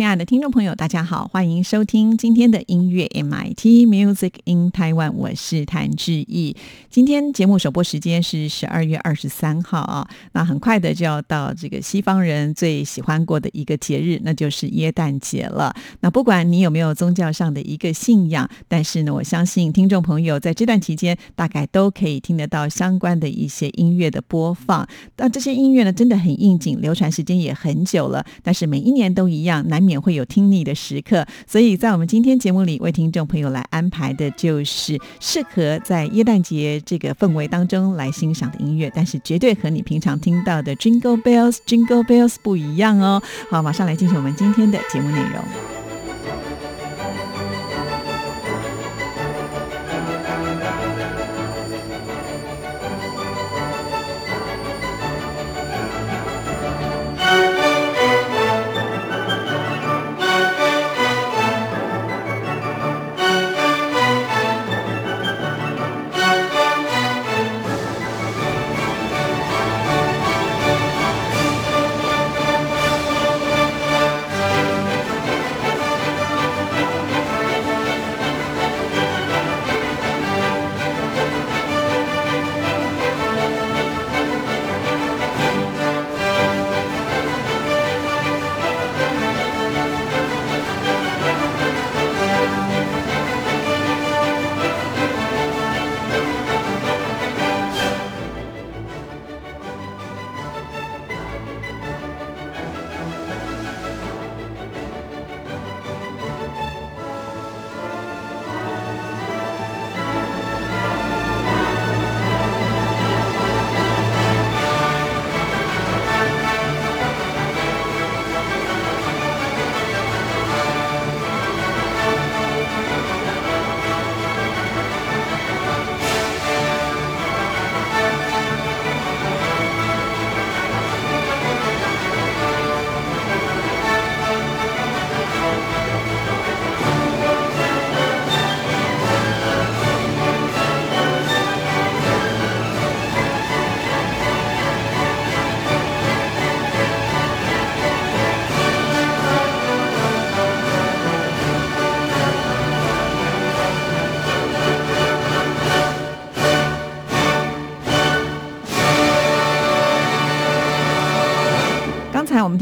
亲爱的听众朋友，大家好，欢迎收听今天的音乐 MIT Music in Taiwan，我是谭志毅。今天节目首播时间是十二月二十三号啊，那很快的就要到这个西方人最喜欢过的一个节日，那就是耶诞节了。那不管你有没有宗教上的一个信仰，但是呢，我相信听众朋友在这段期间大概都可以听得到相关的一些音乐的播放。那这些音乐呢，真的很应景，流传时间也很久了，但是每一年都一样，难免。也会有听腻的时刻，所以在我们今天节目里为听众朋友来安排的就是适合在耶诞节这个氛围当中来欣赏的音乐，但是绝对和你平常听到的 Jingle Bells Jingle Bells 不一样哦。好，马上来进行我们今天的节目内容。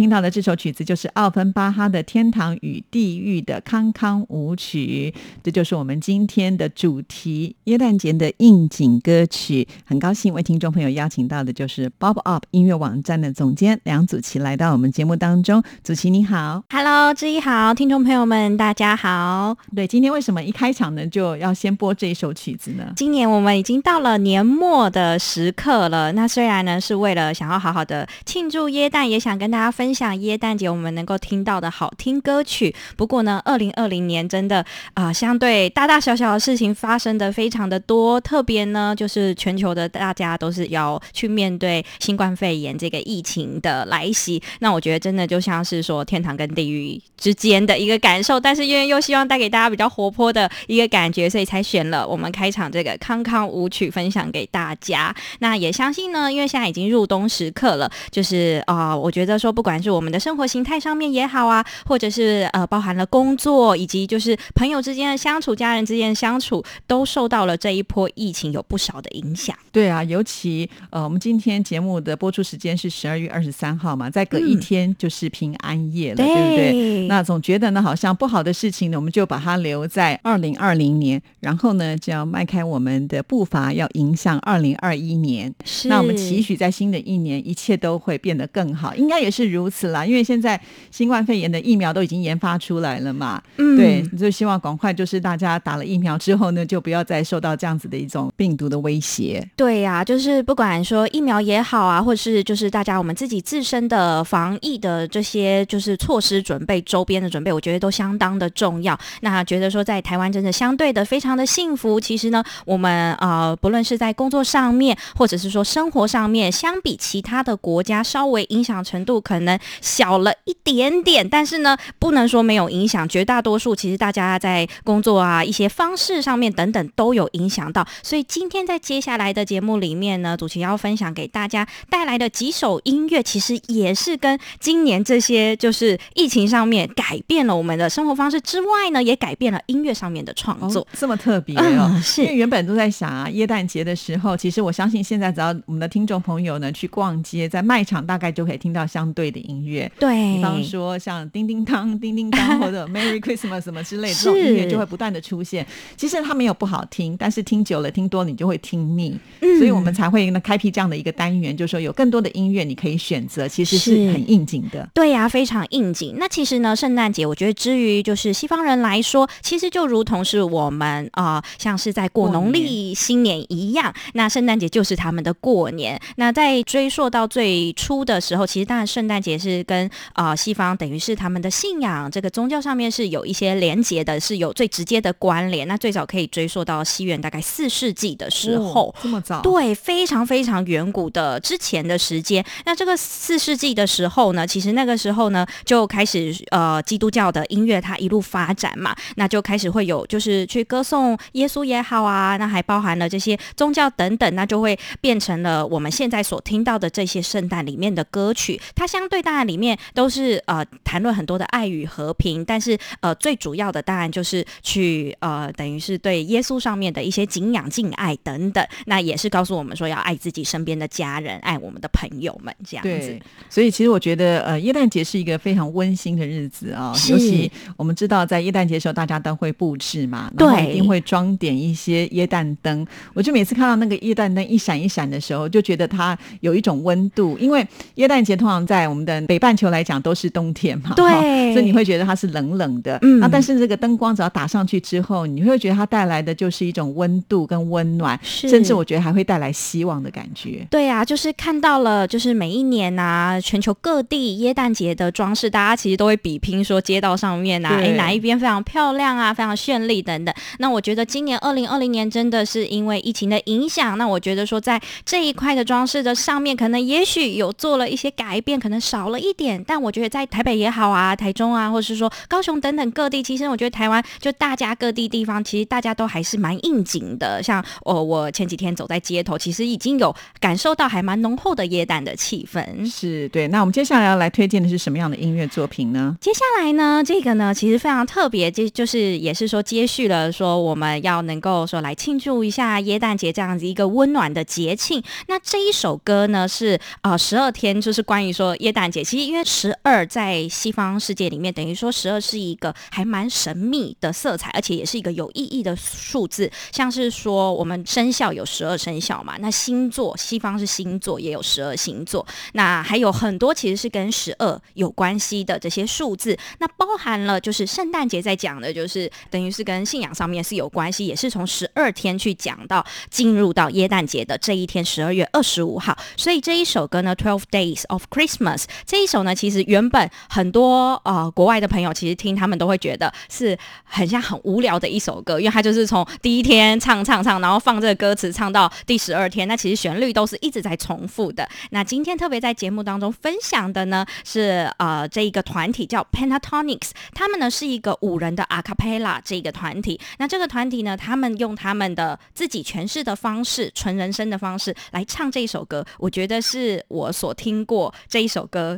听到的这首曲子就是奥芬巴哈的《天堂与地狱的康康舞曲》，这就是我们今天的主题——耶诞节的应景歌曲。很高兴为听众朋友邀请到的就是 Bob Up 音乐网站的总监梁祖琪来到我们节目当中。祖琪你好，Hello，志毅好，听众朋友们大家好。对，今天为什么一开场呢就要先播这一首曲子呢？今年我们已经到了年末的时刻了，那虽然呢是为了想要好好的庆祝耶诞，也想跟大家分。分享耶诞节我们能够听到的好听歌曲。不过呢，二零二零年真的啊，相对大大小小的事情发生的非常的多。特别呢，就是全球的大家都是要去面对新冠肺炎这个疫情的来袭。那我觉得真的就像是说天堂跟地狱之间的一个感受，但是因为又希望带给大家比较活泼的一个感觉，所以才选了我们开场这个康康舞曲分享给大家。那也相信呢，因为现在已经入冬时刻了，就是啊，我觉得说不管是我们的生活形态上面也好啊，或者是呃包含了工作以及就是朋友之间的相处、家人之间的相处，都受到了这一波疫情有不少的影响。对啊，尤其呃我们今天节目的播出时间是十二月二十三号嘛，再隔一天就是平安夜了，对不对？那总觉得呢，好像不好的事情呢，我们就把它留在二零二零年，然后呢就要迈开我们的步伐，要迎向二零二一年。是，那我们期许在新的一年，一切都会变得更好，应该也是如。如此啦，因为现在新冠肺炎的疫苗都已经研发出来了嘛，嗯对，就希望赶快就是大家打了疫苗之后呢，就不要再受到这样子的一种病毒的威胁。对呀、就是不管说疫苗也好啊，或是就是大家我们自己自身的防疫的这些就是措施准备、周边的准备，我觉得都相当的重要。那觉得说在台湾真的相对的非常的幸福。其实呢，我们呃不论是在工作上面，或者是说生活上面，相比其他的国家，稍微影响程度可能小了一点点，但是呢，不能说没有影响。绝大多数其实大家在工作啊一些方式上面等等都有影响到。所以今天在接下来的节目里面呢，主持要分享给大家带来的几首音乐，其实也是跟今年这些就是疫情上面改变了我们的生活方式之外呢，也改变了音乐上面的创作。这么特别哦。嗯，是因为原本都在想啊，耶诞节的时候，其实我相信现在只要我们的听众朋友呢去逛街，在卖场大概就可以听到相对的音乐。对，比方说像叮叮当、叮叮当 或者 Merry Christmas 什么之类的这种音乐就会不断的出现。其实它没有不好听，但是听久了、听多了你就会听腻，嗯所以我们才会呢开辟这样的一个单元，就是说有更多的音乐你可以选择，其实是是很应景的。对呀、非常应景。那其实呢，圣诞节我觉得，之于就是西方人来说，其实就如同是我们啊、呃像是在过过农历新年一样，那圣诞节就是他们的过年。那在追溯到最初的时候，其实当然圣诞节是跟啊、呃西方等于是他们的信仰这个宗教上面是有一些连结的，是有最直接的关联。那最早可以追溯到西元大概四世纪的时候。哦这么早，对，非常非常远古的之前的时间。那这个四世纪的时候呢，其实那个时候呢就开始呃基督教的音乐它一路发展嘛，那就开始会有就是去歌颂耶稣也好啊，那还包含了这些宗教等等，那就会变成了我们现在所听到的这些圣诞里面的歌曲。它相对当然里面都是呃谈论很多的爱与和平，但是呃最主要的当然就是去呃等于是对耶稣上面的一些敬仰、敬爱等等。那也是告诉我们说要爱自己身边的家人，爱我们的朋友们这样子对。，所以其实我觉得，呃，耶诞节是一个非常温馨的日子啊、是 尤其我们知道，在耶诞节的时候，大家都会布置嘛，对一定会装点一些耶诞灯。我就每次看到那个耶诞灯一闪一闪的时候，就觉得它有一种温度，因为耶诞节通常在我们的北半球来讲都是冬天嘛，对哈所以你会觉得它是冷冷的。嗯那但是这个灯光只要打上去之后，你会觉得它带来的就是一种温度跟温暖，是甚至我觉得还会带来希望的感觉。对啊，就是看到了，就是每一年呐、全球各地耶诞节的装饰，大家其实都会比拼说街道上面啊，对哎哪一边非常漂亮啊，非常绚丽等等。那我觉得今年二零二零年真的是因为疫情的影响，那我觉得说在这一块的装饰的上面，可能也许有做了一些改变，可能少了一点，但我觉得在台北也好啊，台中啊，或是说高雄等等各地，其实我觉得台湾就大家各地地方，其实大家都还是蛮应景的。像哦，我前几天走在街头，其实已经有感受到还蛮浓厚的耶诞的气氛。是对。那我们接下来要来推荐的是什么样的音乐作品呢？接下来呢，这个呢其实非常特别，就就是也是说接续了说我们要能够说来庆祝一下耶诞节这样子一个温暖的节庆。那这一首歌呢是呃十二天，就是关于说耶诞节。其实因为十二在西方世界里面，等于说十二是一个还蛮神秘的色彩，而且也是一个有意义的数字。像是说我们生肖有十二生肖嘛，那星座西方是星座也有十二星座，那还有很多其实是跟十二有关系的这些数字，那包含了就是圣诞节在讲的，就是等于是跟信仰上面是有关系，也是从十二天去讲到进入到耶诞节的这一天，十二月二十五号。所以这一首歌呢，《Twelve Days of Christmas》这一首呢，其实原本很多呃国外的朋友其实听他们都会觉得是很像很无聊的一首歌，因为它就是从第一天唱唱唱，然后放这个歌词唱到第十二天，那其实旋律都是一直在重复的。那今天特别在节目当中分享的呢，是呃这一个团体叫 Pentatonics，他们呢是一个五人的 a cappella 这个团体。那这个团体呢，他们用他们的自己诠释的方式，纯人声的方式来唱这一首歌，我觉得是我所听过这一首歌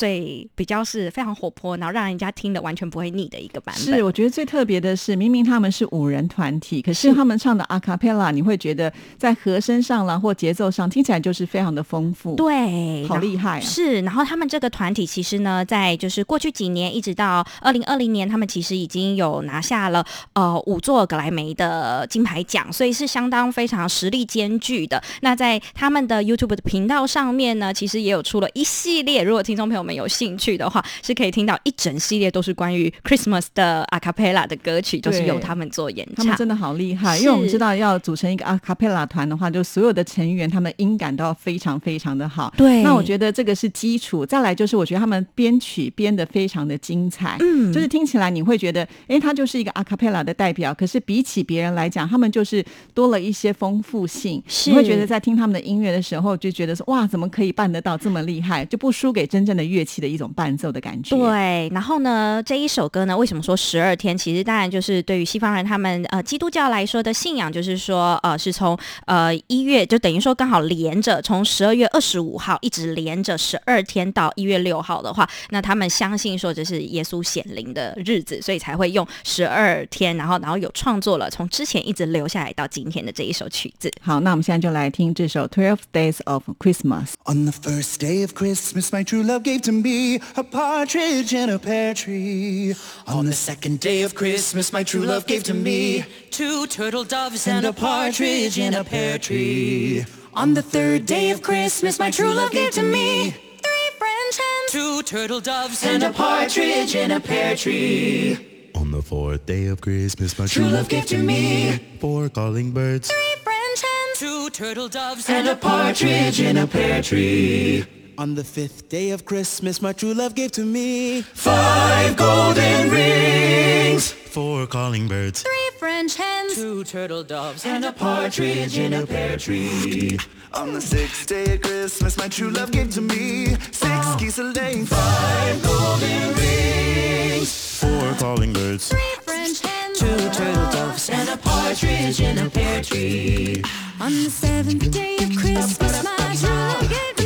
最比较是非常活泼，然后让人家听的完全不会腻的一个版本。是，我觉得最特别的是，明明他们是五人团体，可是是他们唱的 a cappella，你会觉得在和声上啦或节奏上听起来就是非常的丰富，，对，好厉害啊！是，然后他们这个团体其实呢，在就是过去几年一直到二零二零年，他们其实已经有拿下了呃五座格莱美的金牌奖，所以是相当非常实力兼具的。那在他们的 YouTube 的频道上面呢，其实也有出了一系列，如果听众朋友们们有兴趣的话，是可以听到一整系列都是关于 Christmas 的 a cappella 的歌曲，都是由他们做演唱。他们真的好厉害，因为我们知道要组成一个 a cappella 团的话，就所有的成员他们音感都要非常非常的好。对，那我觉得这个是基础。再来就是我觉得他们编曲编的非常的精彩，嗯，就是听起来你会觉得，哎，他就是一个 a cappella 的代表。可是比起别人来讲，他们就是多了一些丰富性。你会觉得在听他们的音乐的时候，就觉得说，哇，怎么可以办得到这么厉害？就不输给真正的乐器的一种伴奏的感觉。对，然后呢，这一首歌呢，为什么说十二天？其实当然就是对于西方人他们呃基督教来说的信仰，就是说呃是从呃一月就等于说刚好连着从十二月二十五号一直连着十二天到一月六号的话，那他们相信说这是耶稣显灵的日子，所以才会用十二天，然后然后有创作了从之前一直留下来到今天的这一首曲子。好，那我们现在就来听这首 Twelve Days of Christmas。On the first day of Christmas, my true love gave to me a partridge in a pear tree. On the second day of Christmas, my true love gave to me two turtle doves and a partridge in a pear tree. On the third day of Christmas, my true love gave to me three French hens, two turtle doves and a partridge in a pear tree. On the fourth day of Christmas, my true love gave to me four calling birds, three French hens, two turtle doves and a partridge in a pear tree. On the fifth day of Christmas, my true love gave to me five golden rings, four calling birds, three French hens, two turtle doves, and a partridge in a pear tree. On the sixth day of Christmas, my true love gave to me six geese a laying, five golden rings, four calling birds, three French hens, two turtle doves, and a partridge in a pear tree. On the seventh day of Christmas, my true love gave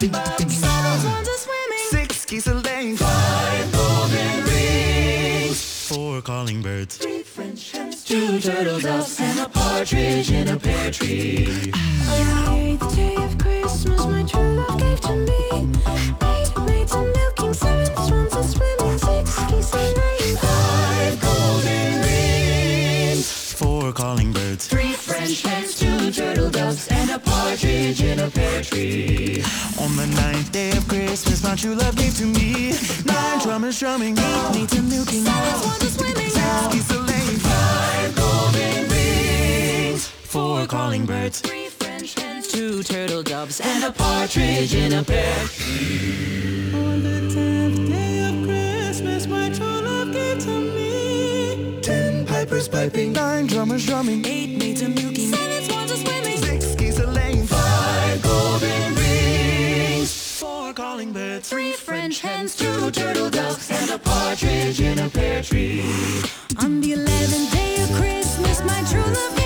Six laying, five golden rings, four calling birds, three French hens, two turtle doves, and a partridge in a pear tree. The day of Christmas, my true love gave to me eight maids seven swans six geese Five golden rings, four calling birds, three French hens, two partridge in a pear tree. On the ninth day of Christmas, my true love gave to me. Nine drummers drumming, eight maids a milking, seven swans swimming, six geese a laying, five golden rings, four calling birds, three French hens. two turtle doves, and a partridge in a pear tree. On the tenth day of Christmas, my true love gave to me. Ten pipers piping, nine drummers drumming, eight maids a milking, Seven swans a swimming, French hens, two turtle doves, and a partridge in a pear tree. On the eleventh day of Christmas, my true love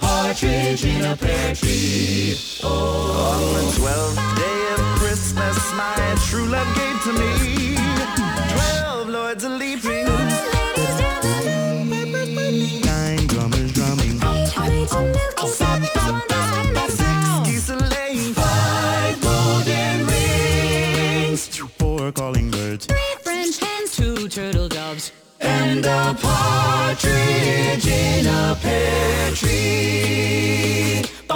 partridge in a pear tree. On the twelfth day of Christmas, my true love gave to me twelve lords a leaping, nine drummers drumming, seven six geese a laying, five golden rings, four calling birds, three French hens, two turtle doves, and a partridge in a pear tree.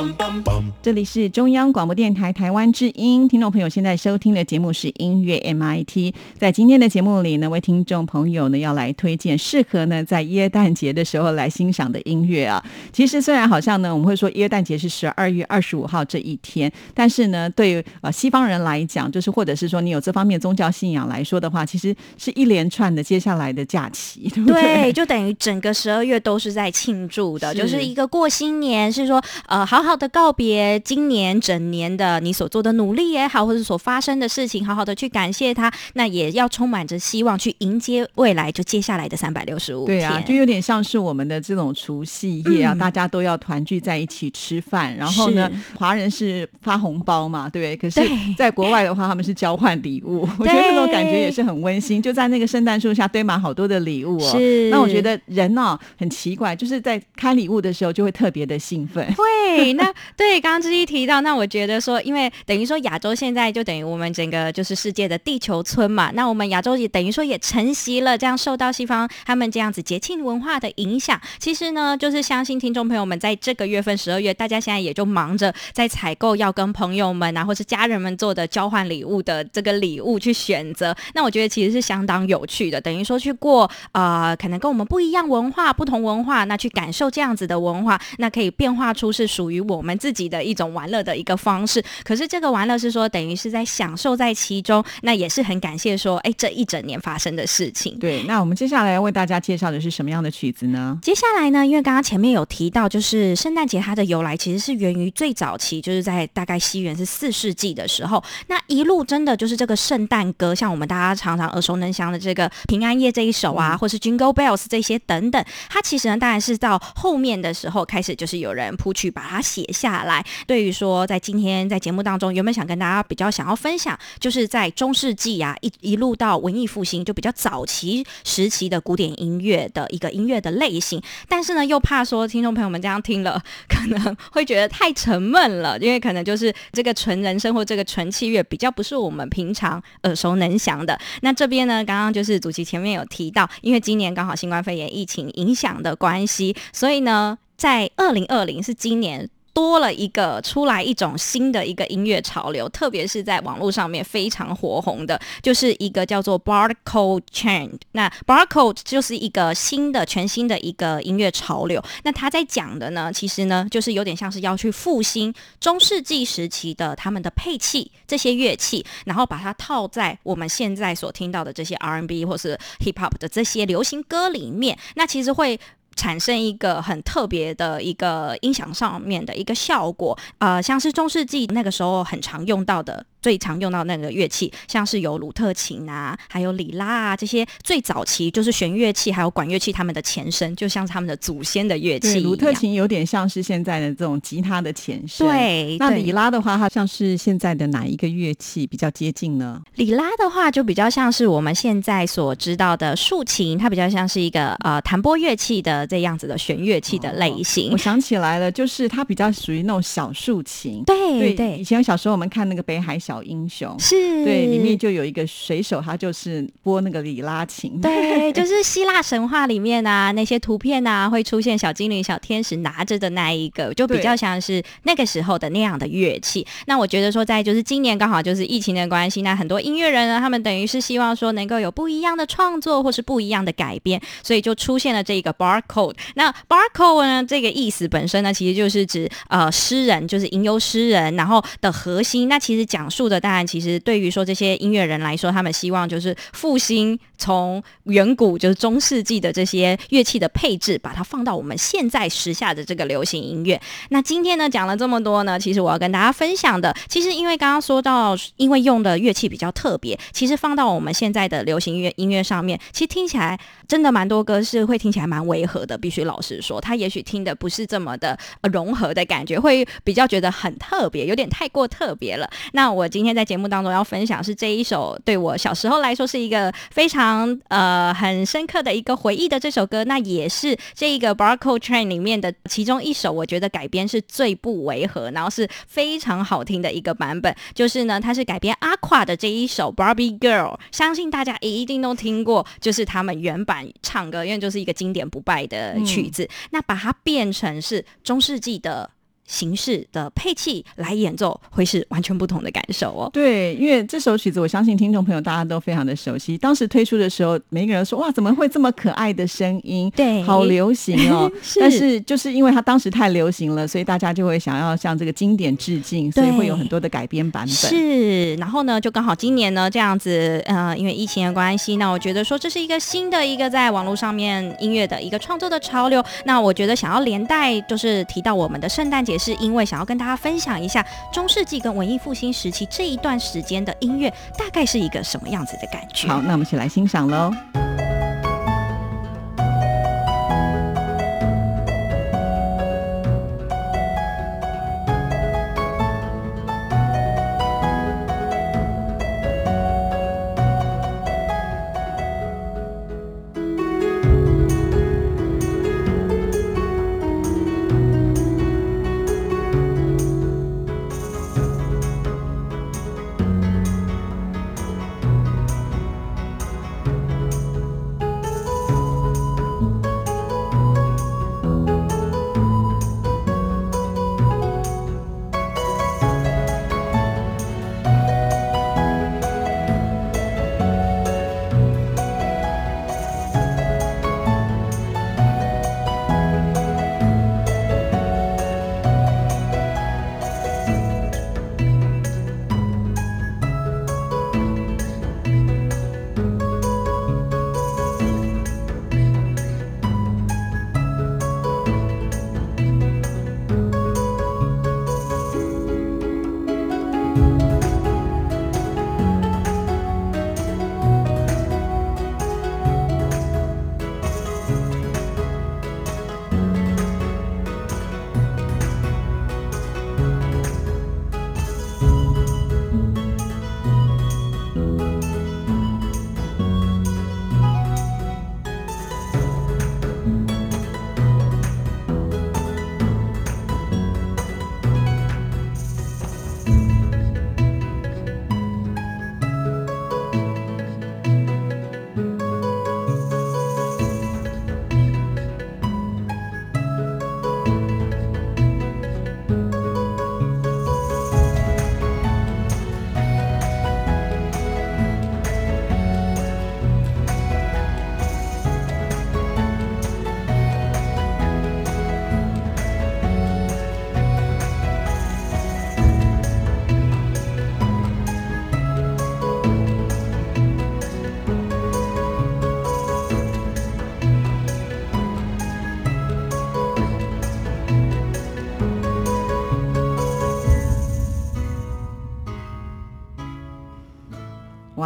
Bum bum bum. 这里是中央广播电台台湾之音，听众朋友现在收听的节目是音乐 MIT。在今天的节目里呢，为听众朋友呢要来推荐适合呢在耶诞节的时候来欣赏的音乐啊。其实虽然好像呢我们会说耶诞节是十二月二十五号这一天，但是呢对于呃西方人来讲，就是或者是说你有这方面宗教信仰来说的话，其实是一连串的接下来的假期，对不对？对，就等于整个十二月都是在庆祝的，是就是一个过新年，是说呃好好的告别今年整年的你所做的努力也好，或者所发生的事情，好好的去感谢他，那也要充满着希望去迎接未来，就接下来的三百六十五天。对啊，就有点像是我们的这种除夕夜啊，嗯大家都要团聚在一起吃饭，然后呢，华人是发红包嘛，对不对？可是在国外的话，他们是交换礼物，我觉得那种感觉也是很温馨，就在那个圣诞树下堆满好多的礼物哦。是那我觉得人哦很奇怪，就是在开礼物的时候就会特别的兴奋。会，那对，刚刚之一提到，那我觉得说，因为等于说亚洲现在就等于我们整个就是世界的地球村嘛，那我们亚洲也等于说也承袭了这样受到西方他们这样子节庆文化的影响。其实呢，就是相信听众朋友们在这个月份十二月，大家现在也就忙着在采购要跟朋友们啊或是家人们做的交换礼物的这个礼物去选择。那我觉得其实是相当有趣的，等于说去过呃可能跟我们不一样文化、不同文化，那去感受这样子的文化，那可以变化出是属于我们自己的种玩乐的一个方式。可是这个玩乐是说，等于是在享受在其中，那也是很感谢说，哎，这一整年发生的事情。对，那我们接下来要为大家介绍的是什么样的曲子呢？接下来呢，因为刚刚前面有提到，就是圣诞节它的由来其实是源于最早期，就是在大概西元是四世纪的时候，那一路真的就是这个圣诞歌，像我们大家常常耳熟能详的这个平安夜这一首啊，或是 Jingle Bells 这些等等，它其实呢，当然是到后面的时候开始，就是有人谱曲把它写下来。对于说，在今天在节目当中，有没有想跟大家比较想要分享，就是在中世纪啊，一一路到文艺复兴，就比较早期时期的古典音乐的一个音乐的类型。但是呢，又怕说听众朋友们这样听了，可能会觉得太沉闷了，因为可能就是这个纯人声或这个纯器乐比较不是我们平常耳熟能详的。那这边呢，刚刚就是主席前面有提到，因为今年刚好新冠肺炎疫情影响的关系，所以呢，在二零二零是今年。多了一个出来一种新的一个音乐潮流，特别是在网络上面非常火红的，就是一个叫做 Barcode Chain。那 Barcode 就是一个新的、全新的一个音乐潮流。那他在讲的呢，其实呢，就是有点像是要去复兴中世纪时期的他们的配器这些乐器，然后把它套在我们现在所听到的这些 R&B 或是 Hip Hop 的这些流行歌里面。那其实会。产生一个很特别的一个音响上面的一个效果，呃，像是中世纪那个时候很常用到的。最常用到那个乐器，像是有鲁特琴啊，还有里拉啊，这些最早期就是弦乐器，还有管乐器，他们的前身，就像是他们的祖先的乐器。鲁特琴有点像是现在的这种吉他的前身。对，那里拉的话，它像是现在的哪一个乐器比较接近呢？里拉的话，就比较像是我们现在所知道的竖琴，它比较像是一个呃弹拨乐器的这样子的弦乐器的类型。我想起来了，就是它比较属于那种小竖琴。对对，以前小时候我们看那个《北海小英雄》，是，对，里面就有一个水手，他就是拨那个里拉琴。对，就是希腊神话里面啊，那些图片啊，会出现小精灵、小天使拿着的那一个，就比较像是那个时候的那样的乐器。那我觉得说，在就是今年刚好就是疫情的关系，那很多音乐人呢，他们等于是希望说能够有不一样的创作或是不一样的改编，所以就出现了这个 barcode。那 barcode 呢，这个意思本身呢，其实就是指呃诗人，就是吟游诗人，然后的核心。那其实讲述的，当然其实对于说这些音乐人来说，他们希望就是复兴从远古就是中世纪的这些乐器的配置，把它放到我们现在时下的这个流行音乐。那今天呢讲了这么多呢，其实我要跟大家分享的，其实因为刚刚说到，因为用的乐器比较特别，其实放到我们现在的流行乐音乐上面，其实听起来真的蛮多歌是会听起来蛮违和的，必须老实说，它也许听的不是这么的、融合的感觉，会比较觉得很特别，有点太过特别了。那我今天在节目当中要分享是这一首对我小时候来说是一个非常呃很深刻的一个回忆的这首歌，那也是这一个 Barcode Train 里面的其中一首，我觉得改编是最不违和，然后是非常好听的一个版本。就是呢，它是改编 Aqua 的这一首 Barbie Girl，相信大家一定都听过，就是他们原版唱歌，因为就是一个经典不败的曲子。那把它变成是中世纪的。形式的配器来演奏，会是完全不同的感受哦。对，因为这首曲子，我相信听众朋友大家都非常的熟悉。当时推出的时候，每一个人说：“哇，怎么会这么可爱的声音？对好流行哦。是 但是就是因为它当时太流行了，所以大家就会想要向这个经典致敬，所以会有很多的改编版本。是，然后呢，就刚好今年呢这样子，呃，因为疫情的关系，那我觉得说这是一个新的一个在网络上面音乐的一个创作的潮流。那我觉得想要连带就是提到我们的圣诞节，是因为想要跟大家分享一下中世纪跟文艺复兴时期这一段时间的音乐大概是一个什么样子的感觉。好，那我们一起来欣赏喽。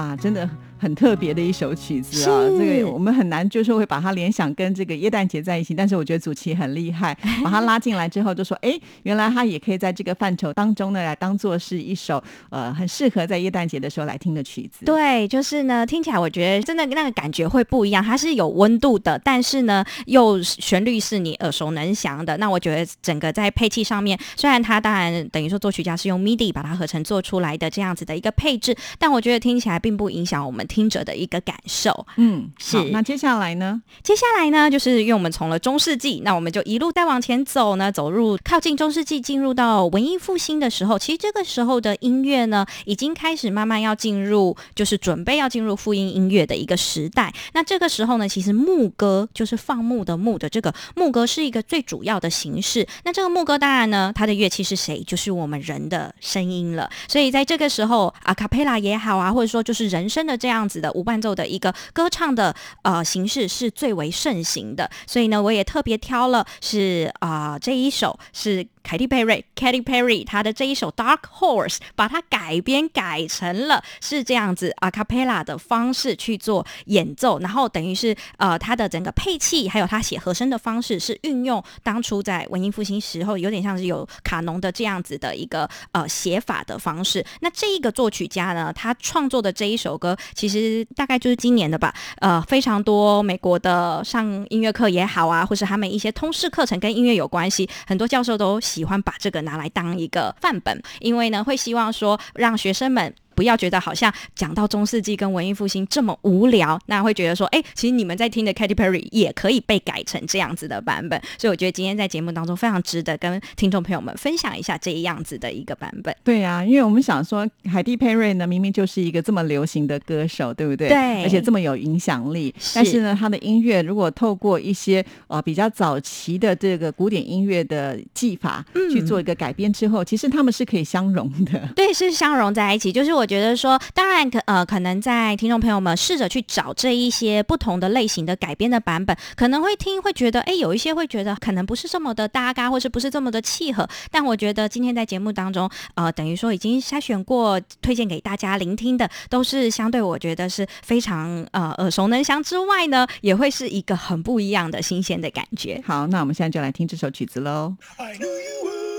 啊，真的很特别的一首曲子啊！这个我们很难就是会把它联想跟这个耶诞节在一起，但是我觉得祖奇很厉害，把它拉进来之后就说，哎，原来它也可以在这个范畴当中呢，来当做是一首呃很适合在耶诞节的时候来听的曲子。对，就是呢，听起来我觉得真的那个感觉会不一样，它是有温度的，但是呢，又旋律是你耳熟能详的。那我觉得整个在配器上面，虽然它当然等于说作曲家是用 MIDI 把它合成做出来的这样子的一个配置，但我觉得听起来并不影响我们听者的一个感受。嗯，是好那接下来呢？接下来呢，就是因为我们从了中世纪，那我们就一路再往前走呢，走入靠近中世纪，进入到文艺复兴的时候，其实这个时候的音乐呢，已经开始慢慢要进入，就是准备要进入复音音乐的一个时代。那这个时候呢，其实牧歌就是放牧的牧的这个牧歌是一个最主要的形式。那这个牧歌当然呢，它的乐器是谁？就是我们人的声音了。所以在这个时候，阿卡贝拉也好啊，或者说就是人声的这样样子的无伴奏的一个歌唱的呃形式是最为盛行的。所以呢，我也特别挑了是啊、这一首是。凯蒂·佩瑞 （Katy Perry） 她的这一首《Dark Horse》，把它改编改成了是这样子 a cappella 的方式去做演奏，然后等于是呃他的整个配器还有他写和声的方式是运用当初在文艺复兴时候有点像是有卡农的这样子的一个呃写法的方式。那这一个作曲家呢，他创作的这一首歌其实大概就是今年的吧，呃，非常多美国的上音乐课也好啊，或是他们一些通识课程跟音乐有关系，很多教授都喜欢把这个拿来当一个范本，因为呢会希望说让学生们。不要觉得好像讲到中世纪跟文艺复兴这么无聊，那会觉得说，哎，其实你们在听的 Katy Perry 也可以被改成这样子的版本。所以我觉得今天在节目当中非常值得跟听众朋友们分享一下这样子的一个版本。对呀、因为我们想说，海蒂佩瑞呢，明明就是一个这么流行的歌手，对不对？对而且这么有影响力。是但是呢，他的音乐如果透过一些呃比较早期的这个古典音乐的技法、去做一个改编之后，其实他们是可以相融的。对，是相融在一起。就是我觉得说，当然可呃，可能在听众朋友们试着去找这一些不同的类型的改编的版本，可能会听会觉得，哎，有一些会觉得可能不是这么的搭嘎，或是不是这么的契合。但我觉得今天在节目当中，呃，等于说已经筛选过，推荐给大家聆听的，都是相对我觉得是非常呃耳熟能详之外呢，也会是一个很不一样的新鲜的感觉。好，那我们现在就来听这首曲子喽。I knew you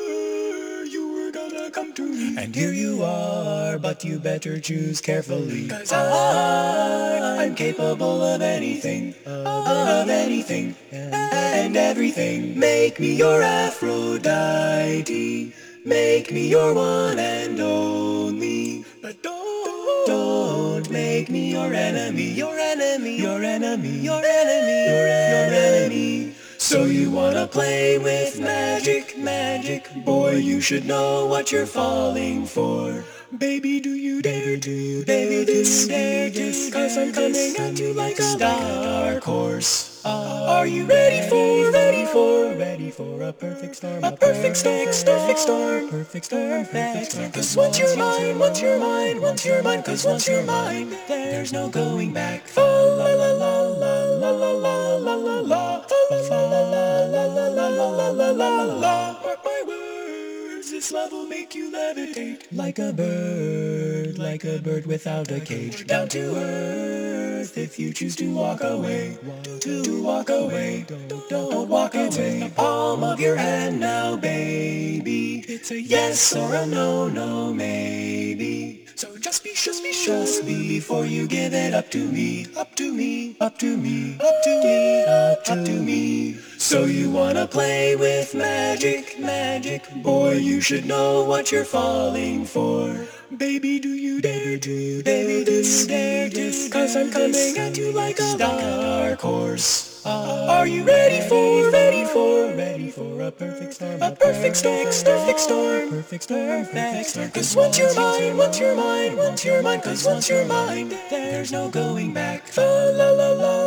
come to me. And here you are, but you better choose carefully. Cause I, I'm capable of anything, of anything, and everything. Make me your Aphrodite. Make me your one and only. But don't, don't make me your enemy, your enemy, your enemy, your enemy, your enemy. So you wanna play with magic, magic boy? You should know what you're falling for. Baby, do you dare to, baby, do you dare to? Cause I'm coming at you like a star course. Are you ready for, ready for, ready for a perfect storm? A perfect storm, perfect storm, perfect storm, perfect storm. Cause once you're mine, once you're mine, once you're mine, cause once you're mine, there's no going back. La la la la la la. This love will make you levitate Like a bird, like a bird without a cage. Down to earth if you choose to walk away. To walk away, don't, walk away. The palm of your hand now, baby. It's a yes or a no, no, maybe So just be sure, be sure, just before you give it up to me Up to me, up to me, up to me, up to me. So you wanna play with magic, magic? Boy, you should know what you're falling for. Baby, do you dare, do you dare this Cause I'm coming at you like a dark horse Are you ready for, ready for, ready for a perfect storm? A perfect storm, perfect storm, perfect storm, perfect storm Cause once you're mine, once you're mine, once you're mine Cause once you're mine, there's no going back. La la la la la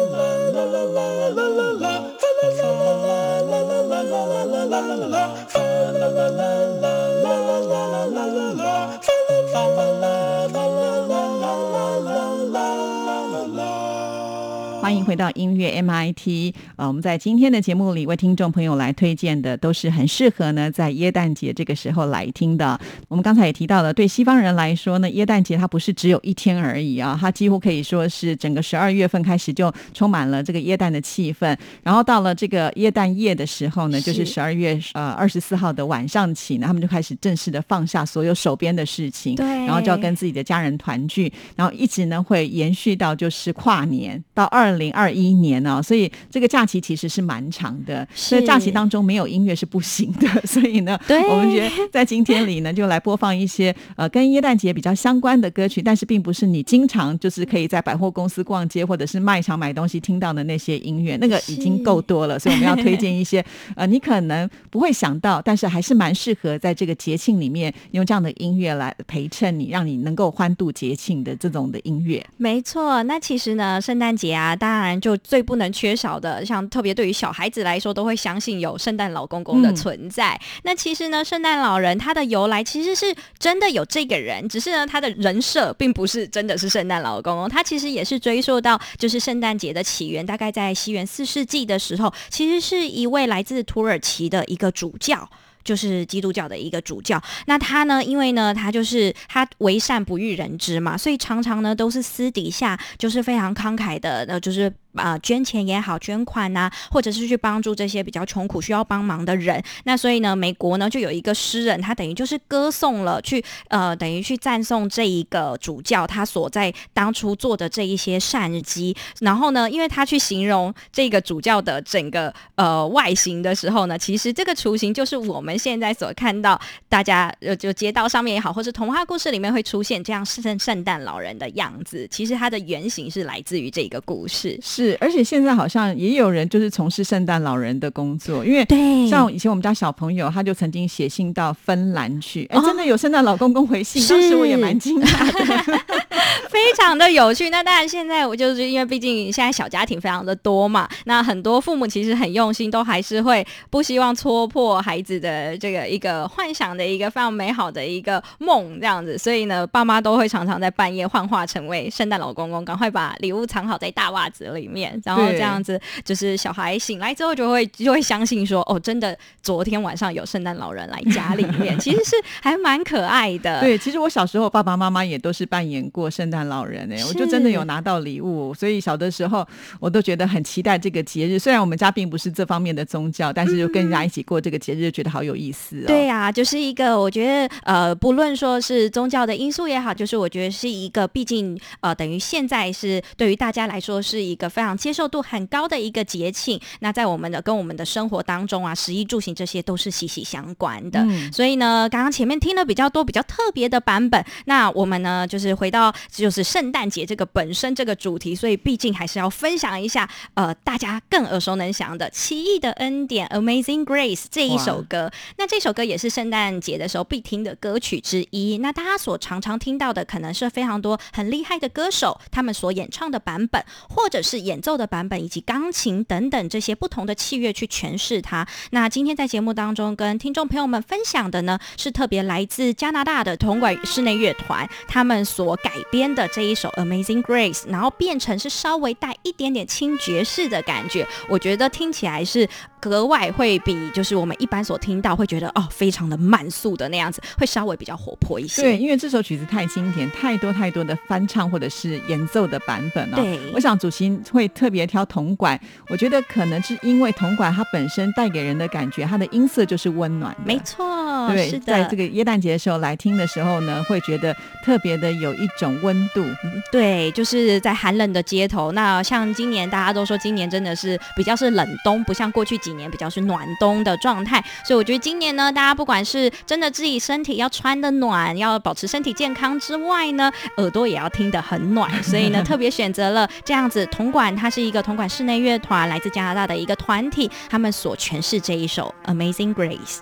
欢欢迎回到音乐 MIT。呃，我们在今天的节目里为听众朋友来推荐的，都是很适合呢在耶诞节这个时候来听的。我们刚才也提到了，对西方人来说呢，耶诞节它不是只有一天而已啊，它几乎可以说是整个十二月份开始就充满了这个耶诞的气氛。然后到了这个耶诞夜的时候呢，就是十二月呃二十四号的晚上起呢，他们就开始正式的放下所有手边的事情，对然后就要跟自己的家人团聚，然后一直呢会延续到就是跨年到二零二一年哦，所以这个假期其实是蛮长的，是。所以假期当中没有音乐是不行的，所以呢，对。我们觉得在今天里呢，就来播放一些呃跟耶诞节比较相关的歌曲，但是并不是你经常就是可以在百货公司逛街或者是卖场买东西听到的那些音乐，那个已经够多了，所以我们要推荐一些呃你可能不会想到，但是还是蛮适合在这个节庆里面用这样的音乐来陪衬你，让你能够欢度节庆的这种的音乐。没错，那其实呢，圣诞节啊，当然就最不能缺少的，像特别对于小孩子来说，都会相信有圣诞老公公的嗯存在。那其实呢，圣诞老人他的由来其实是真的有这个人，只是呢，他的人设并不是真的是圣诞老公公，他其实也是追溯到就是圣诞节的起源，大概在西元四世纪的时候，其实是一位来自土耳其的一个主教。就是基督教的一个主教，那他呢，因为呢，他就是他为善不欲人知嘛，所以常常呢都是私底下就是非常慷慨的，那，就是啊、捐钱也好，捐款呐、或者是去帮助这些比较穷苦需要帮忙的人。那所以呢，美国呢就有一个诗人，他等于就是歌颂了，去呃，等于去赞颂这一个主教他所在当初做的这一些善机。然后呢，因为他去形容这个主教的整个呃外形的时候呢，其实这个雏形就是我们现在所看到大家呃就街道上面也好，或是童话故事里面会出现这样圣圣诞老人的样子。其实它的原型是来自于这个故事。是，而且现在好像也有人就是从事圣诞老人的工作，因为对像以前我们家小朋友，他就曾经写信到芬兰去，哎、哦真的有圣诞老公公回信，是当时我也蛮惊讶的。非常的有趣。那当然，现在我就是因为毕竟现在小家庭非常的多嘛，那很多父母其实很用心，都还是会不希望戳破孩子的这个一个幻想的一个非常美好的一个梦这样子。所以呢，爸妈都会常常在半夜幻化成为圣诞老公公，赶快把礼物藏好在大袜子里面，然后这样子就是小孩醒来之后就会就会相信说，哦，真的昨天晚上有圣诞老人来家里面，其实是 还蛮可爱的。对，其实我小时候爸爸妈妈也都是扮演过圣诞老人哎、我就真的有拿到礼物，所以小的时候我都觉得很期待这个节日。虽然我们家并不是这方面的宗教，但是就跟人家一起过这个节日，觉得好有意思哦。对呀、就是一个我觉得呃，不论说是宗教的因素也好，就是我觉得是一个，毕竟呃，等于现在是对于大家来说是一个非常接受度很高的一个节庆。那在我们的跟我们的生活当中啊，食衣住行这些都是息息相关的。嗯所以呢，刚刚前面听了比较多比较特别的版本，那我们呢就是回到就是圣诞节这个本身这个主题，所以毕竟还是要分享一下呃大家更耳熟能详的《奇异的恩典》（Amazing Grace） 这一首歌。那这首歌也是圣诞节的时候必听的歌曲之一。那大家所常常听到的，可能是非常多很厉害的歌手他们所演唱的版本，或者是演奏的版本，以及钢琴等等这些不同的器乐去诠释它。那今天在节目当中跟听众朋友们分享的呢，是特别来自加拿大的铜管室内乐团他们所改编的这一首《Amazing Grace》，然后变成是稍微带一点点轻爵士的感觉，我觉得听起来是格外会比就是我们一般所听到会觉得哦非常的慢速的那样子，会稍微比较活泼一些。对，因为这首曲子太经典，太多太多的翻唱或者是演奏的版本哦。对我想主席会特别挑铜管，我觉得可能是因为铜管它本身带给人的感觉，它的音色就是温暖的。没错，对，是的，在这个耶诞节的时候来听的时候呢，会觉得特别的有一种温度。对，就是在寒冷的街头。那像今年大家都说今年真的是比较是冷冬，不像过去几年比较是暖冬的状态。所以我觉得今年呢，大家不管是真的自己身体要穿的暖，要保持身体健康之外呢，耳朵也要听得很暖。所以呢，特别选择了这样子铜管，它是一个铜管室内乐团，来自加拿大的一个团体，他们所诠释这一首《Amazing Grace》。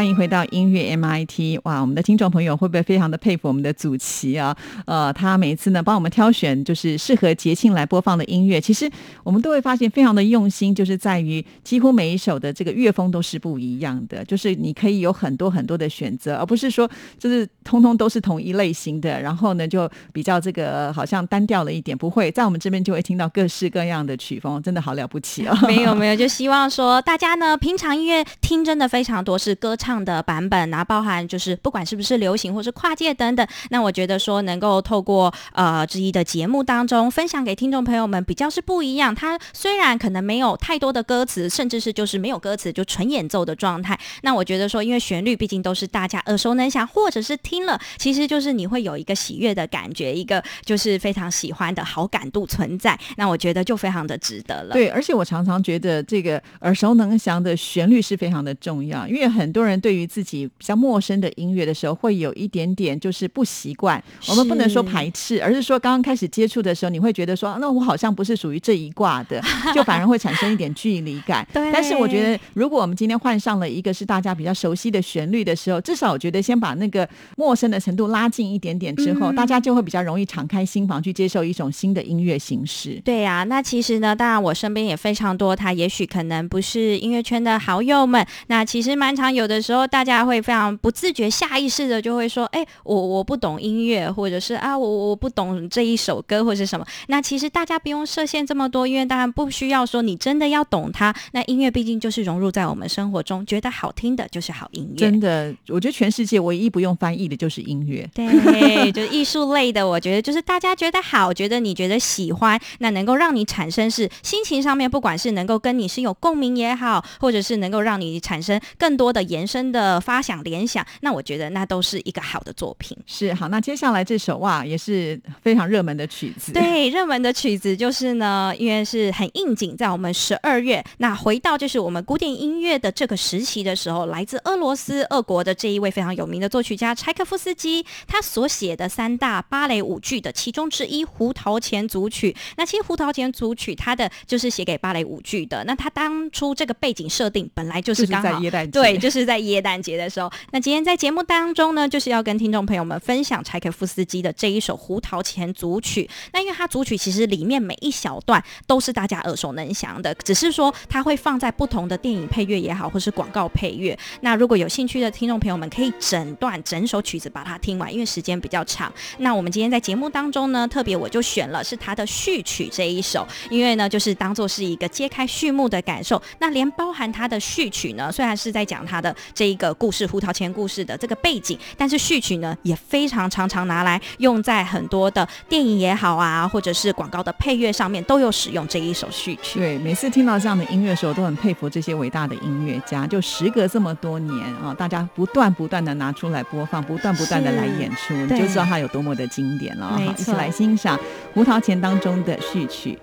欢迎回到音乐 MIT。哇，我们的听众朋友会不会非常的佩服我们的祖奇啊？呃，他每一次呢帮我们挑选就是适合节庆来播放的音乐，其实我们都会发现非常的用心，就是在于几乎每一首的这个乐风都是不一样的，就是你可以有很多很多的选择，而不是说就是通通都是同一类型的，然后呢就比较这个好像单调了一点。不会，在我们这边就会听到各式各样的曲风，真的好了不起哦。没有没有，就希望说大家呢，平常音乐听真的非常多，是歌唱的版本啊，包含就是不管是不是流行或是跨界等等。那我觉得说能够透过呃之一的节目当中分享给听众朋友们，比较是不一样。它虽然可能没有太多的歌词，甚至是就是没有歌词就纯演奏的状态。那我觉得说，因为旋律毕竟都是大家耳熟能详，或者是听了，其实就是你会有一个喜悦的感觉，一个就是非常喜欢的好感度存在。那我觉得就非常的值得了。对，而且我常常觉得这个耳熟能详的旋律是非常的重要，因为很多人对于自己比较陌生的音乐的时候，会有一点点就是不习惯。我们不能说排斥，而是说刚刚开始接触的时候，你会觉得说，啊那我好像不是属于这一挂的，就反而会产生一点距离感。对但是我觉得，如果我们今天换上了一个是大家比较熟悉的旋律的时候，至少我觉得先把那个陌生的程度拉近一点点之后，嗯大家就会比较容易敞开心房去接受一种新的音乐形式。对呀、那其实呢，当然我身边也非常多，他也许可能不是音乐圈的好友们。那其实蛮常有的时候，大家会非常不自觉、下意识的就会说：“哎，我我不懂音乐，或者是啊，我我不懂这一首歌或是什么。”那其实大家不用设限这么多，因为当然不需要说你真的要懂它。那音乐毕竟就是融入在我们生活中，觉得好听的就是好音乐。真的，我觉得全世界唯一不用翻译的就是音乐。对，就是艺术类的，我觉得就是大家觉得好，觉得你觉得喜欢，那能够让你产生是心情上面，不管是能够跟你是有共鸣也好，或者是能够让你产生更多的延伸的发想联想，那我觉得那都是一个好的作品。是好，那接下来这首哇也是非常热门的曲子。对，热门的曲子就是呢，因为是很应景，在我们十二月，那回到就是我们古典音乐的这个时期的时候，来自俄罗斯俄国的这一位非常有名的作曲家柴可夫斯基，他所写的三大芭蕾舞剧的其中之一《胡桃钳组曲》。那其实《胡桃钳组曲》它的就是写给芭蕾舞剧的，那他当初这个背景设定本来就就是是刚好在耶诞节对，就是在耶诞节的时候。那今天在节目当中呢，就是要跟听众朋友们分享柴可夫斯基的这一首《胡桃钳组曲》。那因为它组曲其实里面每一小段都是大家耳熟能详的，只是说它会放在不同的电影配乐也好，或是广告配乐。那如果有兴趣的听众朋友们，可以整段整首曲子把它听完，因为时间比较长。那我们今天在节目当中呢，特别我就选了是它的序曲这一首，因为呢就是当做是一个揭开序幕的感受。那连包含它的序曲呢，虽然是在讲它的这一个故事胡桃钳故事的这个背景，但是序曲呢也非常常常拿来用在很多的电影也好啊，或者是广告的配乐上面都有使用这一首序曲。对，每次听到这样的音乐的时候，都很佩服这些伟大的音乐家。就时隔这么多年啊，大家不断不断的拿出来播放，不断不断的来演出，你就知道它有多么的经典了。好，一起来欣赏《胡桃钳》当中的序曲。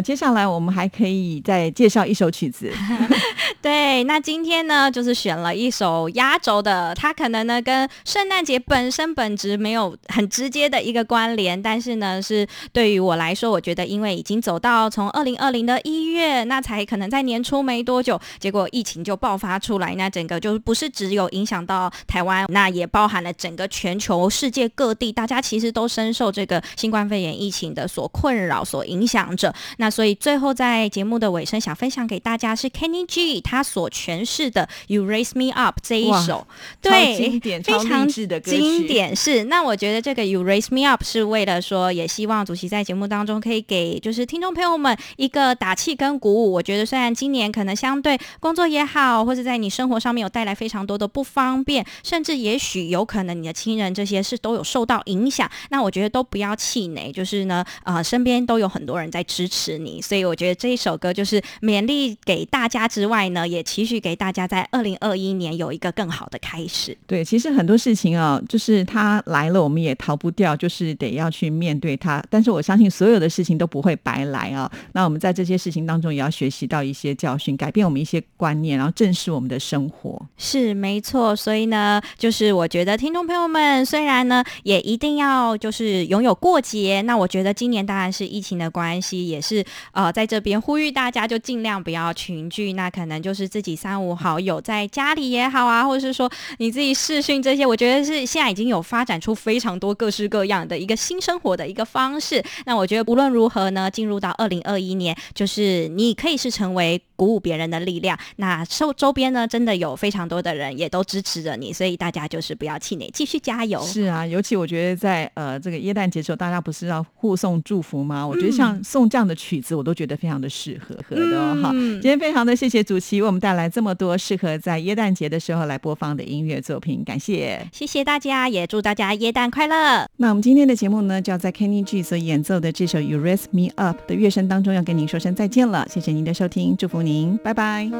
接下来我们还可以再介绍一首曲子。对，那今天呢，就是选了一首压轴的，它可能呢跟圣诞节本身本质没有很直接的一个关联，但是呢，是对于我来说，我觉得因为已经走到从二零二零的一月，那才可能在年初没多久，结果疫情就爆发出来，那整个就不是只有影响到台湾，那也包含了整个全球世界各地，大家其实都深受这个新冠肺炎疫情的所困扰、所影响着。那所以最后在节目的尾声，想分享给大家是 Kenny G 他所诠释的《You Raise Me Up》这一首，对，经典超非常经典是。那我觉得这个《You Raise Me Up》是为了说，也希望主席在节目当中可以给就是听众朋友们一个打气跟鼓舞。我觉得虽然今年可能相对工作也好，或者在你生活上面有带来非常多的不方便，甚至也许有可能你的亲人这些是都有受到影响，那我觉得都不要气馁，就是呢，呃，身边都有很多人在支持你，所以我觉得这一首歌就是勉励给大家之外呢，也期许给大家在二零二一年有一个更好的开始。对，其实很多事情啊，就是它来了，我们也逃不掉，就是得要去面对它。但是我相信所有的事情都不会白来啊。那我们在这些事情当中，也要学习到一些教训，改变我们一些观念，然后正视我们的生活。是没错，所以呢，就是我觉得听众朋友们，虽然呢也一定要就是拥有过节，那我觉得今年当然是疫情的关系，也是呃在这边呼吁大家就尽量不要群聚，那可能就是自己三五好友在家里也好啊，或者是说你自己视讯这些，我觉得是现在已经有发展出非常多各式各样的一个新生活的一个方式。那我觉得无论如何呢，进入到二零二一年，就是你可以是成为鼓舞别人的力量。那周周边呢，真的有非常多的人也都支持着你，所以大家就是不要气馁，继续加油。是啊，尤其我觉得在呃这个耶诞节的时候，大家不是要互送祝福吗？我觉得像送这样的曲子，我都觉得非常的适合合的哦。哈、嗯今天非常的谢谢主席为我们带来这么多适合在耶诞节的时候来播放的音乐作品，感谢。谢谢大家，也祝大家耶诞快乐。那我们今天的节目呢，就要在 Kenny G 所演奏的这首《You Raise Me Up》的乐声当中，要跟您说声再见了。谢谢您的收听，祝福您，拜拜。